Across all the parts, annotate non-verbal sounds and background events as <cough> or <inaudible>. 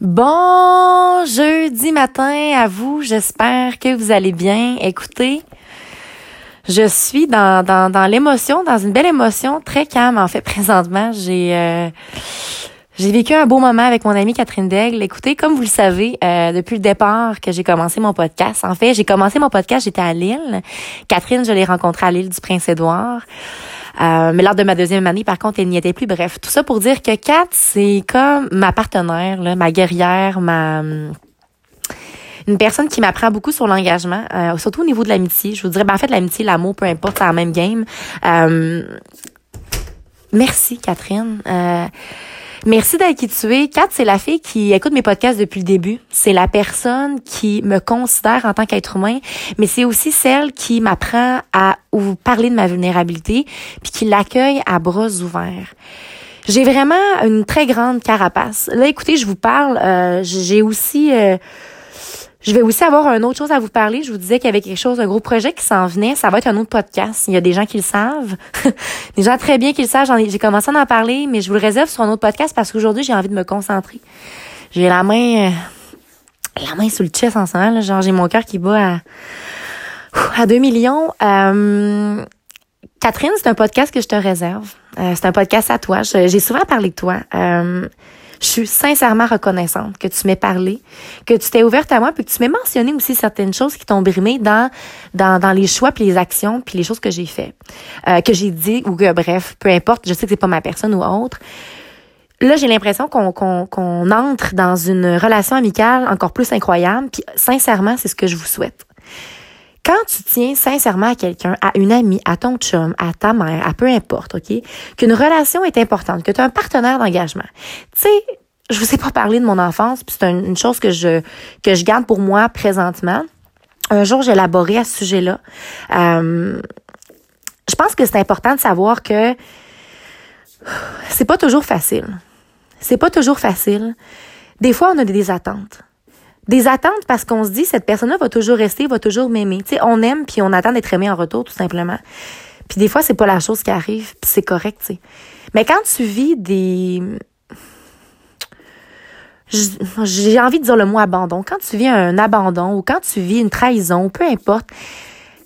Bon jeudi matin à vous, j'espère que vous allez bien. Écoutez, je suis dans, dans, dans l'émotion, dans une belle émotion, très calme en fait <laughs> présentement. J'ai euh, j'ai vécu un beau moment avec mon amie Catherine Daigle. Écoutez, comme vous le savez, euh, depuis le départ que j'ai commencé mon podcast, en fait, j'ai commencé mon podcast, j'étais à Lille. Catherine, je l'ai rencontrée à l'île du Prince-Édouard. Euh, mais lors de ma deuxième année, par contre, elle n'y était plus. Bref, tout ça pour dire que Kat, c'est comme ma partenaire, là, ma guerrière, ma une personne qui m'apprend beaucoup sur l'engagement, euh, surtout au niveau de l'amitié. Je vous dirais, ben, en fait, l'amitié, l'amour, peu importe, c'est la même game. Euh, merci, Catherine. Merci d'être qui tu es. Kat, c'est la fille qui écoute mes podcasts depuis le début. C'est la personne qui me considère en tant qu'être humain, mais c'est aussi celle qui m'apprend à ou parler de ma vulnérabilité, puis qui l'accueille à bras ouverts. J'ai vraiment une très grande carapace. Là, écoutez, je vous parle. Euh, j'ai aussi euh, je vais aussi avoir une autre chose à vous parler. Je vous disais qu'il y avait quelque chose, un gros projet qui s'en venait. Ça va être un autre podcast. Il y a des gens qui le savent. <laughs> des gens très bien qui le savent. J'ai commencé à en parler, mais je vous le réserve sur un autre podcast parce qu'aujourd'hui, j'ai envie de me concentrer. J'ai la main, euh, la main sous le chest en ce moment. Genre, j'ai mon cœur qui bat à, à 2 millions. Euh, Catherine, c'est un podcast que je te réserve. Euh, c'est un podcast à toi. J'ai souvent parlé de toi. Je suis sincèrement reconnaissante que tu m'aies parlé, que tu t'es ouverte à moi, puis que tu m'aies mentionné aussi certaines choses qui t'ont brimé dans, dans, dans les choix, puis les actions, puis les choses que j'ai fait, euh, que j'ai dit, ou que, bref, peu importe, je sais que c'est pas ma personne ou autre. Là, j'ai l'impression qu'on qu'on qu'on entre dans une relation amicale encore plus incroyable, puis sincèrement, c'est ce que je vous souhaite. Quand tu tiens sincèrement à quelqu'un, à une amie, à ton chum, à ta mère, à peu importe, OK, qu'une relation est importante, que tu as un partenaire d'engagement. Tu sais, je vous ai pas parlé de mon enfance, puis c'est une chose que je que je garde pour moi présentement. Un jour, j'ai élaboré à ce sujet-là. Euh, je pense que c'est important de savoir que c'est pas toujours facile. C'est pas toujours facile. Des fois, on a des attentes des attentes parce qu'on se dit cette personne-là va toujours rester, va toujours m'aimer. Tu sais, on aime puis on attend d'être aimé en retour tout simplement. Puis des fois c'est pas la chose qui arrive, puis c'est correct, tu sais. Mais quand tu vis des j'ai envie de dire le mot abandon. Quand tu vis un abandon ou quand tu vis une trahison, peu importe,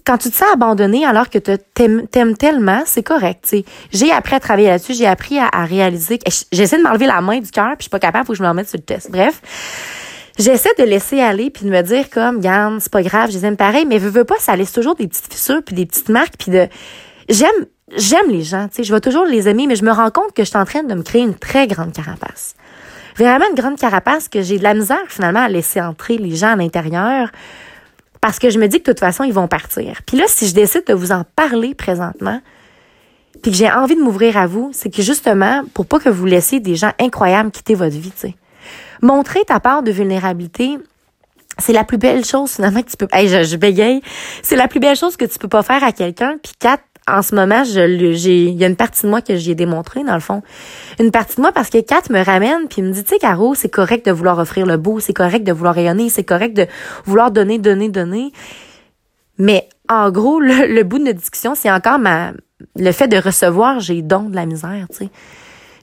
quand tu te sens abandonné alors que tu t'aimes tellement, c'est correct. sais. J'ai appris à travailler là-dessus, j'ai appris à, réaliser que j'essaie de m'enlever la main du cœur, puis je suis pas capable, faut que je me remette sur le test. Bref, j'essaie de laisser aller puis de me dire comme garde c'est pas grave je les aime pareil mais veux, veux pas ça laisse toujours des petites fissures puis des petites marques puis de j'aime j'aime les gens tu sais je vais toujours les aimer mais je me rends compte que je suis en train de me créer une très grande carapace. Vraiment une grande carapace que j'ai de la misère finalement à laisser entrer les gens à l'intérieur parce que je me dis que de toute façon ils vont partir. Puis là si je décide de vous en parler présentement puis que j'ai envie de m'ouvrir à vous c'est que justement pour pas que vous laissiez des gens incroyables quitter votre vie tu sais Montrer ta part de vulnérabilité, c'est la plus belle chose finalement que tu peux. Hey, je, bégaye. C'est la plus belle chose que tu peux pas faire à quelqu'un. Puis quatre, en ce moment, j'ai il y a une partie de moi que j'ai démontré dans le fond. Une partie de moi parce que Kat me ramène puis me dit tu sais Caro, c'est correct de vouloir offrir le beau, c'est correct de vouloir rayonner, c'est correct de vouloir donner donner donner. Mais en gros, le, le bout de notre discussion, c'est encore ma le fait de recevoir, j'ai don de la misère, tu sais.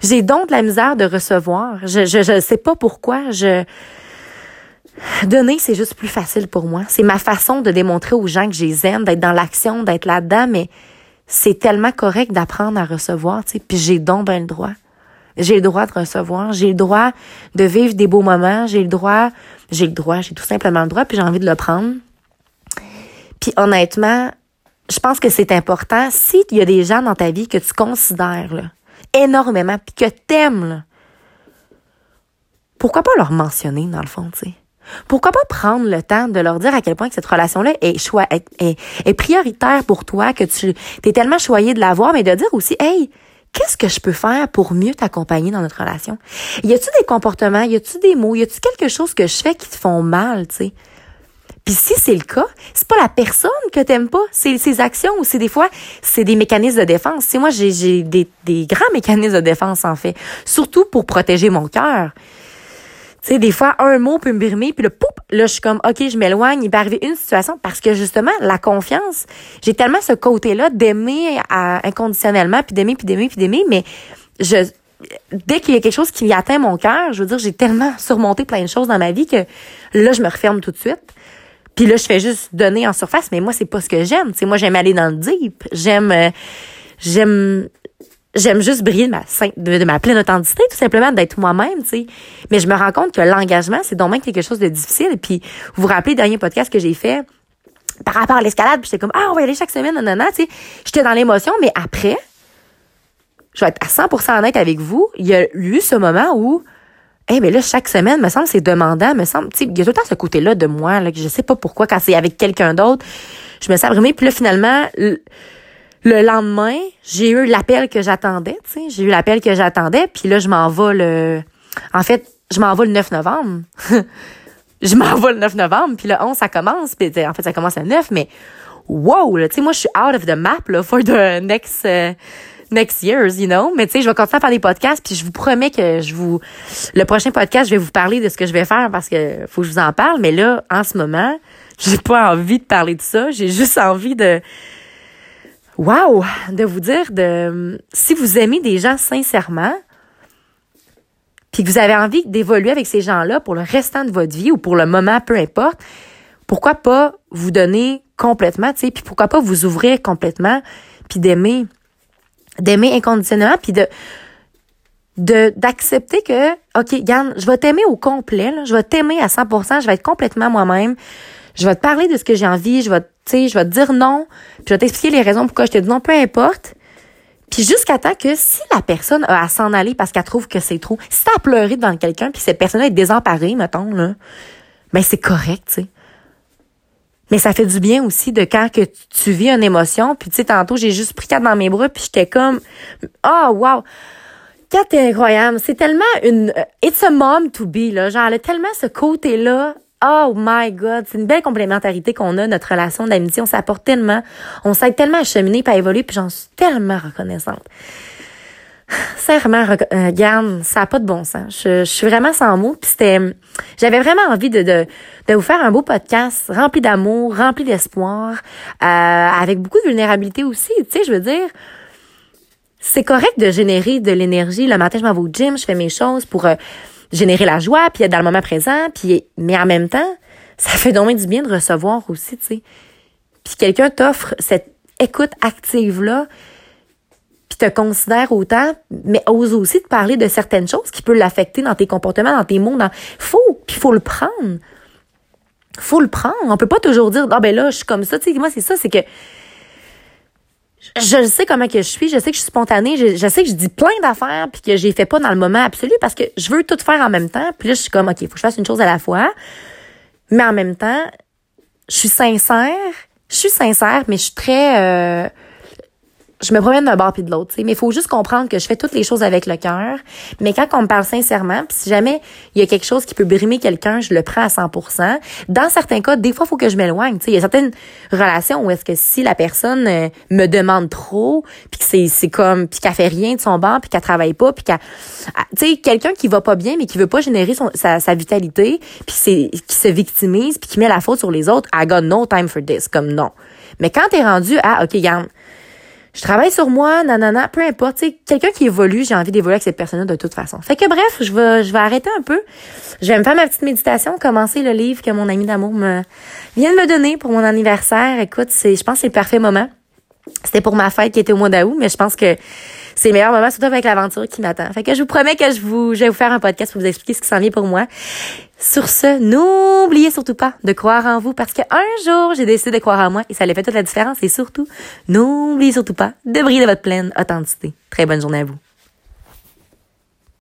J'ai donc de la misère de recevoir. Je je je sais pas pourquoi. Je donner c'est juste plus facile pour moi. C'est ma façon de démontrer aux gens que je les aime, d'être dans l'action, d'être là-dedans. Mais c'est tellement correct d'apprendre à recevoir, tu sais. Puis j'ai donc ben le droit. J'ai le droit de recevoir. J'ai le droit de vivre des beaux moments. J'ai le droit. J'ai le droit. J'ai tout simplement le droit. Puis j'ai envie de le prendre. Puis honnêtement, je pense que c'est important. S'il y a des gens dans ta vie que tu considères là, énormément, puis que t'aimes, là, pourquoi pas leur mentionner, dans le fond, tu sais? Pourquoi pas prendre le temps de leur dire à quel point cette relation-là est, est, prioritaire pour toi, que tu es tellement choyé de l'avoir, mais de dire aussi, hey, qu'est-ce que je peux faire pour mieux t'accompagner dans notre relation? Y a-tu des comportements, y a-tu des mots, y a-tu quelque chose que je fais qui te font mal, tu sais? Puis si c'est le cas, c'est pas la personne que t'aimes pas, c'est ses actions ou c'est des fois c'est des mécanismes de défense. C'est moi j'ai des, des grands <laughs> mécanismes de défense en fait, surtout pour protéger mon cœur. Tu sais, des fois, un mot peut me brimer, puis le poup, là, je suis comme, OK, je m'éloigne, il peut arriver une situation, parce que justement, la confiance, j'ai tellement ce côté-là d'aimer inconditionnellement, puis d'aimer, puis d'aimer, puis d'aimer, mais je, dès qu'il y a quelque chose qui atteint mon cœur, je veux dire, j'ai tellement surmonté plein de choses dans ma vie que là, je me referme tout de suite. Puis là, je fais juste donner en surface, mais moi, c'est pas ce que j'aime. Tu sais, moi, j'aime aller dans le deep. J'aime, euh, j'aime, j'aime juste briller de ma, de, ma pleine authenticité, tout simplement, d'être moi-même, tu sais. Mais je me rends compte que l'engagement, c'est donc même quelque chose de difficile. Puis, vous vous rappelez le dernier podcast que j'ai fait par rapport à l'escalade, puis j'étais comme, ah, on va y aller chaque semaine, non, tu sais. J'étais dans l'émotion, mais après, je vais être à 100% honnête avec vous, il y a eu ce moment où, eh mais là, chaque semaine, me semble, c'est demandant, me semble, il y a tout le temps ce côté-là de moi, là, que je sais pas pourquoi, quand c'est avec quelqu'un d'autre, je me sens abrimée, puis là, finalement, le lendemain, j'ai eu l'appel que j'attendais, tu sais, j'ai eu l'appel que j'attendais, puis là je m'en vais le en fait, je m'en vais le 9 novembre. <laughs> je m'en vais le 9 novembre, puis le 11 ça commence, puis en fait ça commence le 9 mais wow, tu sais moi je suis out of the map là for the next uh, next years, you know? Mais tu sais, je vais continuer à faire des podcasts, puis je vous promets que je vous le prochain podcast, je vais vous parler de ce que je vais faire parce que faut que je vous en parle, mais là en ce moment, <laughs> j'ai pas envie de parler de ça, j'ai juste envie de wow, de vous dire de si vous aimez des gens sincèrement, puis que vous avez envie d'évoluer avec ces gens-là pour le restant de votre vie ou pour le moment, peu importe, pourquoi pas vous donner complètement, tu sais, puis pourquoi pas vous ouvrir complètement, puis d'aimer, d'aimer inconditionnellement, puis de de d'accepter que OK, Yann, je vais t'aimer au complet, là, je vais t'aimer à 100%, je vais être complètement moi-même. Je vais te parler de ce que j'ai envie, je vais, tu sais, je vais te dire non, puis je vais t'expliquer les raisons pourquoi je te dis non, peu importe. Puis jusqu'à temps que si la personne a à s'en aller parce qu'elle trouve que c'est trop, si t'as à pleurer devant quelqu'un puis cette personne est désemparée, mettons, là, ben c'est correct, tu sais. Mais ça fait du bien aussi de quand que tu vis une émotion, puis tu sais, tantôt, j'ai juste pris Kat dans mes bras, puis j'étais comme, oh, wow! Kat est incroyable. C'est tellement une, it's a mom to be, là. Genre, elle a tellement ce côté-là Oh my God, c'est une belle complémentarité qu'on a, notre relation d'amitié. On s'apporte tellement, on s'aide tellement à cheminer évoluer, puis j'en suis tellement reconnaissante. Sincèrement, regarde, ça n'a pas de bon sens. Je, suis vraiment sans mots. Puis c'était, j'avais vraiment envie de, de, de vous faire un beau podcast rempli d'amour, rempli d'espoir, euh, avec beaucoup de vulnérabilité aussi. Tu sais, je veux dire, c'est correct de générer de l'énergie. Le matin, je m'en vais au gym, je fais mes choses pour euh, générer la joie, puis être dans le moment présent, puis mais en même temps, ça fait donc du bien de recevoir aussi, tu sais. Puis quelqu'un t'offre cette écoute active là, puis te considère autant, mais ose aussi te parler de certaines choses qui peuvent l'affecter dans tes comportements, dans tes mots, dans faut, puis faut le prendre. Faut le prendre. On peut pas toujours dire ah ben là je suis comme ça, tu sais moi c'est ça, c'est que je sais comment que je suis, je sais que je suis spontanée, je, sais que je dis plein d'affaires puis que j'ai fait pas dans le moment absolu parce que je veux tout faire en même temps. Puis là, je suis comme OK, faut que je fasse une chose à la fois. Mais en même temps, je suis sincère, je suis sincère, mais je suis très euh, je me promène d'un bord puis de l'autre, mais il faut juste comprendre que je fais toutes les choses avec le cœur. Mais quand on me parle sincèrement, puis si jamais il y a quelque chose qui peut brimer quelqu'un, je le prends à 100%. Dans certains cas, des fois, il faut que je m'éloigne. Il y a certaines relations où est-ce que si la personne euh, me demande trop, puis que c'est comme puis qu'elle fait rien de son bord, puis qu'elle travaille pas, puis qu'elle ah, tu quelqu'un qui va pas bien mais qui veut pas générer sa vitalité, puis c'est qui se victimise, puis qui met la faute sur les autres, I got no time for this, comme non. Mais quand t'es rendu à OK, garde je travaille sur moi, nanana, peu importe, tu quelqu'un qui évolue, j'ai envie d'évoluer avec cette personne-là de toute façon. Fait que bref, je vais, je vais arrêter un peu. Je vais me faire ma petite méditation, commencer le livre que mon ami d'amour me vient de me donner pour mon anniversaire. Écoute, c'est, je pense que c'est le parfait moment. C'était pour ma fête qui était au mois d'août, mais je pense que c'est le meilleur moment, surtout avec l'aventure qui m'attend. Fait que je vous promets que je vous, je vais vous faire un podcast pour vous expliquer ce qui s'en vient pour moi. Sur ce, n'oubliez surtout pas de croire en vous parce qu'un jour, j'ai décidé de croire en moi et ça allait fait toute la différence. Et surtout, n'oubliez surtout pas de briller de votre pleine authenticité. Très bonne journée à vous.